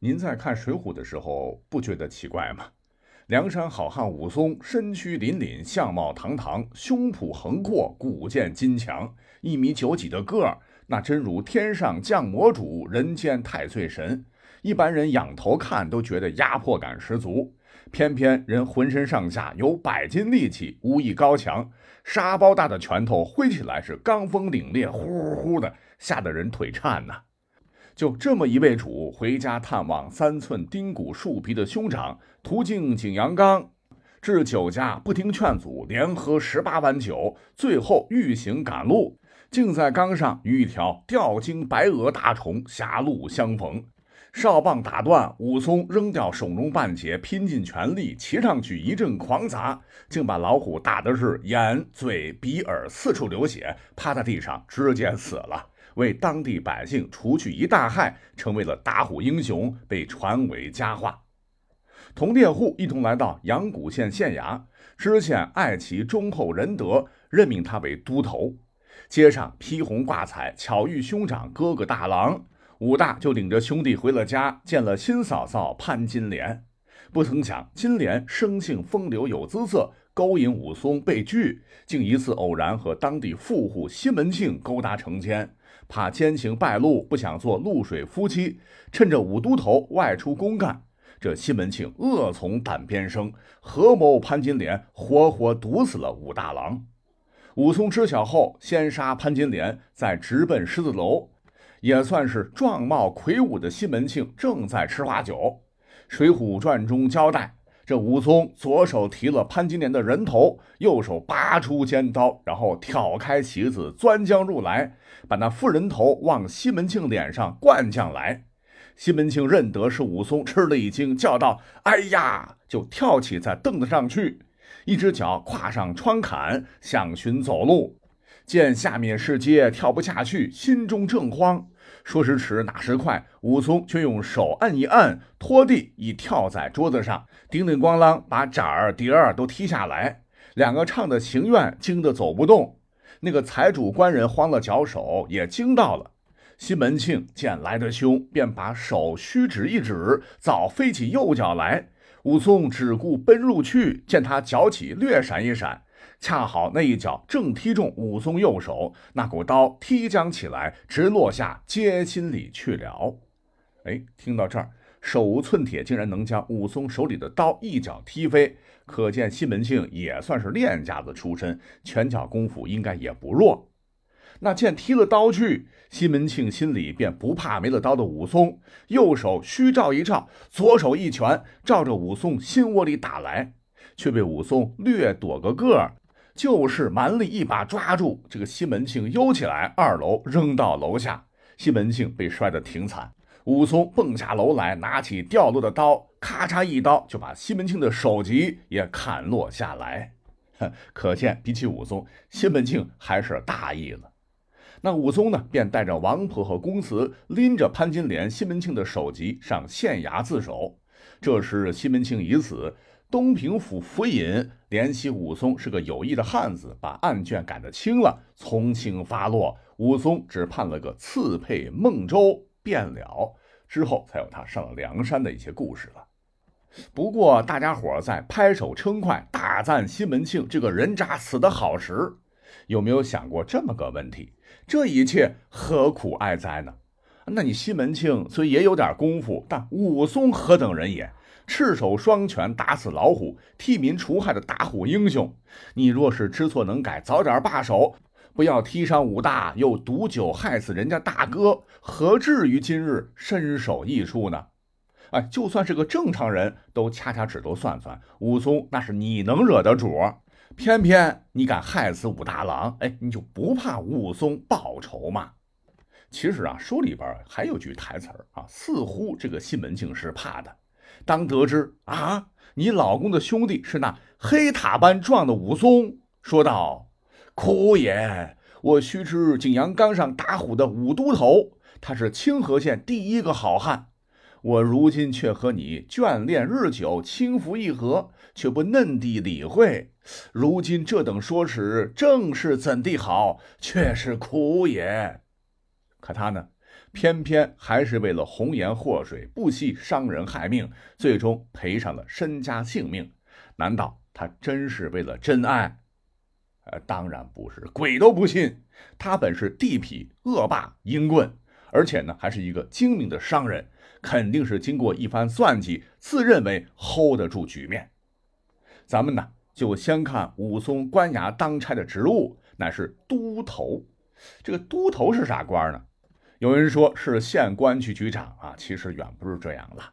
您在看《水浒》的时候，不觉得奇怪吗？梁山好汉武松身躯凛凛，相貌堂堂，胸脯横阔，骨健筋强，一米九几的个儿，那真如天上降魔主，人间太岁神。一般人仰头看都觉得压迫感十足，偏偏人浑身上下有百斤力气，武艺高强，沙包大的拳头挥起来是罡风凛冽，呼呼的，吓得人腿颤呐。就这么一位主回家探望三寸丁骨树皮的兄长，途经景阳冈，至酒家不听劝阻，连喝十八碗酒，最后欲行赶路，竟在冈上与一条吊睛白额大虫狭路相逢，哨棒打断，武松扔掉手中半截，拼尽全力骑上去一阵狂砸，竟把老虎打的是眼、嘴、鼻、耳四处流血，趴在地上。直接死了。为当地百姓除去一大害，成为了打虎英雄，被传为佳话。同佃户一同来到阳谷县县衙，知县爱其忠厚仁德，任命他为都头。街上披红挂彩，巧遇兄长哥哥大郎，武大就领着兄弟回了家，见了新嫂嫂潘金莲。不曾想金莲生性风流有姿色，勾引武松被拒，竟一次偶然和当地富户西门庆勾搭成奸。怕奸情败露，不想做露水夫妻。趁着武都头外出公干，这西门庆恶从胆边生，合谋潘金莲，活活毒死了武大郎。武松知晓后，先杀潘金莲，再直奔狮子楼。也算是壮貌魁梧的西门庆正在吃花酒。《水浒传》中交代。这武松左手提了潘金莲的人头，右手拔出尖刀，然后挑开旗子，钻将入来，把那妇人头往西门庆脸上灌将来。西门庆认得是武松，吃了一惊，叫道：“哎呀！”就跳起在凳子上去，一只脚跨上窗槛，想寻走路。见下面是街，跳不下去，心中正慌。说时迟，那时快，武松却用手按一按，拖地已跳在桌子上，叮叮咣啷把盏儿碟儿都踢下来。两个唱的情愿惊得走不动，那个财主官人慌了脚手，也惊到了。西门庆见来得凶，便把手虚指一指，早飞起右脚来。武松只顾奔入去，见他脚起略闪一闪。恰好那一脚正踢中武松右手，那股刀踢将起来，直落下街心里去了。哎，听到这儿，手无寸铁竟然能将武松手里的刀一脚踢飞，可见西门庆也算是练家子出身，拳脚功夫应该也不弱。那见踢了刀去，西门庆心里便不怕没了刀的武松，右手虚照一照，左手一拳照着武松心窝里打来，却被武松略躲个个儿。就是蛮力一把抓住这个西门庆，悠起来，二楼扔到楼下。西门庆被摔得挺惨。武松蹦下楼来，拿起掉落的刀，咔嚓一刀就把西门庆的首级也砍落下来。可见比起武松，西门庆还是大意了。那武松呢，便带着王婆和公子，拎着潘金莲、西门庆的首级上县衙自首。这时西门庆已死。东平府府尹怜惜武松是个有义的汉子，把案卷改得轻了，从轻发落。武松只判了个刺配孟州，便了。之后才有他上梁山的一些故事了。不过大家伙在拍手称快，大赞西门庆这个人渣死得好时，有没有想过这么个问题？这一切何苦哀哉呢？那你西门庆虽也有点功夫，但武松何等人也？赤手双拳打死老虎，替民除害的打虎英雄。你若是知错能改，早点罢手，不要踢伤武大，又毒酒害死人家大哥，何至于今日身首异处呢？哎，就算是个正常人都掐掐指头算算，武松那是你能惹的主，偏偏你敢害死武大郎，哎，你就不怕武松报仇吗？其实啊，书里边还有句台词啊，似乎这个西门庆是怕的。当得知啊，你老公的兄弟是那黑塔般壮的武松，说道：“苦也！我须知景阳冈上打虎的武都头，他是清河县第一个好汉。我如今却和你眷恋日久，轻浮一合，却不嫩地理会。如今这等说辞，正是怎地好？却是苦也。可他呢，偏偏还是为了红颜祸水，不惜伤人害命，最终赔上了身家性命。难道他真是为了真爱？呃，当然不是，鬼都不信。他本是地痞恶霸阴棍，而且呢，还是一个精明的商人，肯定是经过一番算计，自认为 hold 得住局面。咱们呢，就先看武松官衙当差的职务，乃是都头。这个都头是啥官呢？有人说是县官局局长啊，其实远不是这样了。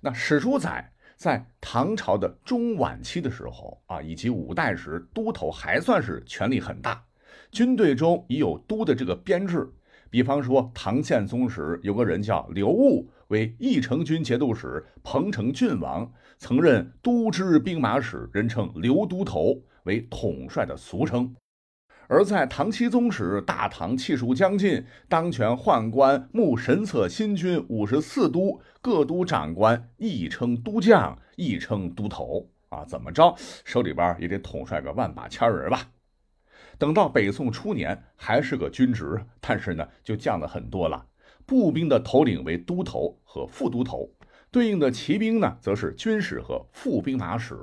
那史书载。在唐朝的中晚期的时候啊，以及五代时，都头还算是权力很大，军队中已有都的这个编制。比方说，唐宪宗时有个人叫刘戊，为义成军节度使、彭城郡王，曾任都知兵马使，人称刘都头，为统帅的俗称。而在唐僖宗时，大唐气数将近，当权宦官目神策新军五十四都，各都长官亦称都将，亦称都头啊，怎么着手里边也得统帅个万把千人吧。等到北宋初年，还是个军职，但是呢，就降了很多了。步兵的头领为都头和副都头，对应的骑兵呢，则是军使和副兵马使。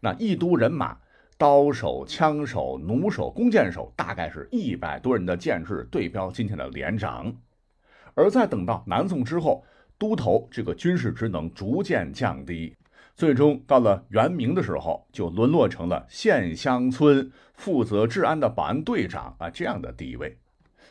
那一都人马。刀手、枪手、弩手、弓箭手，大概是一百多人的建制，对标今天的连长。而在等到南宋之后，都头这个军事职能逐渐降低，最终到了元明的时候，就沦落成了县乡村负责治安的保安队长啊这样的地位。《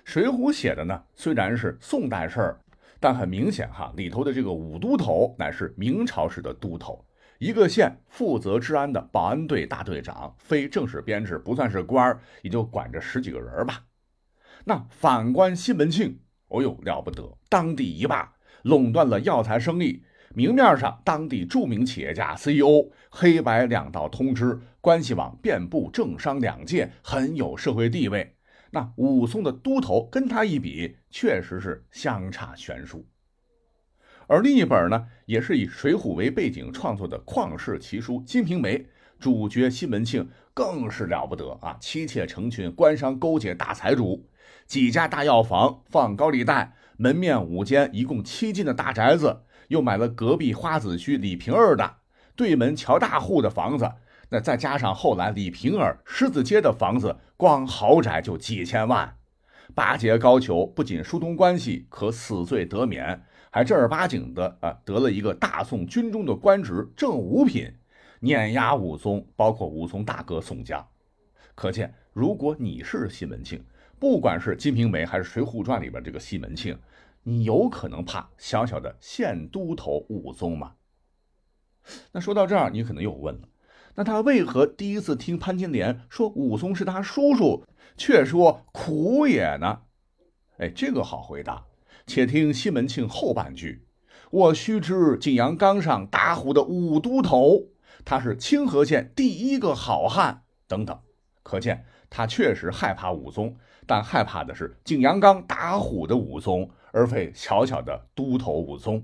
水浒》写的呢，虽然是宋代事儿，但很明显哈，里头的这个武都头乃是明朝时的都头。一个县负责治安的保安队大队长，非正式编制，不算是官儿，也就管着十几个人吧。那反观西门庆，哦呦了不得，当地一霸，垄断了药材生意。明面上，当地著名企业家 CEO，黑白两道通吃，关系网遍布政商两界，很有社会地位。那武松的都头跟他一比，确实是相差悬殊。而另一本呢，也是以《水浒》为背景创作的旷世奇书《金瓶梅》，主角西门庆更是了不得啊！妻妾成群，官商勾结大财主，几家大药房放高利贷，门面五间一共七进的大宅子，又买了隔壁花子虚李瓶儿的对门乔大户的房子，那再加上后来李瓶儿狮子街的房子，光豪宅就几千万。巴结高俅，不仅疏通关系，可死罪得免。还正儿八经的啊，得了一个大宋军中的官职，正五品，碾压武松，包括武松大哥宋江。可见，如果你是西门庆，不管是《金瓶梅》还是《水浒传》里边这个西门庆，你有可能怕小小的县都头武松吗？那说到这儿，你可能又问了，那他为何第一次听潘金莲说武松是他叔叔，却说苦也呢？哎，这个好回答。且听西门庆后半句：“我须知景阳冈上打虎的武都头，他是清河县第一个好汉。”等等，可见他确实害怕武松，但害怕的是景阳冈打虎的武松，而非小小的都头武松。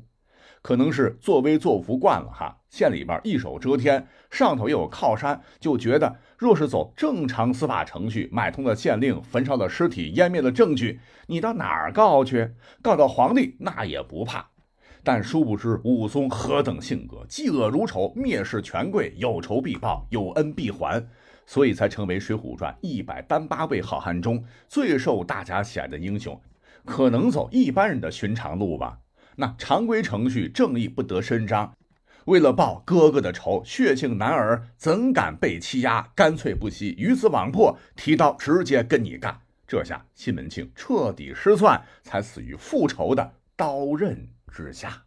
可能是作威作福惯了哈，县里边一手遮天，上头又有靠山，就觉得若是走正常司法程序，买通了县令，焚烧了尸体，湮灭了证据，你到哪儿告去？告到皇帝那也不怕。但殊不知武松何等性格，嫉恶如仇，蔑视权贵，有仇必报，有恩必还，所以才成为《水浒传》一百单八位好汉中最受大家喜爱的英雄。可能走一般人的寻常路吧。那常规程序，正义不得伸张。为了报哥哥的仇，血性男儿怎敢被欺压？干脆不惜鱼死网破，提刀直接跟你干。这下西门庆彻底失算，才死于复仇的刀刃之下。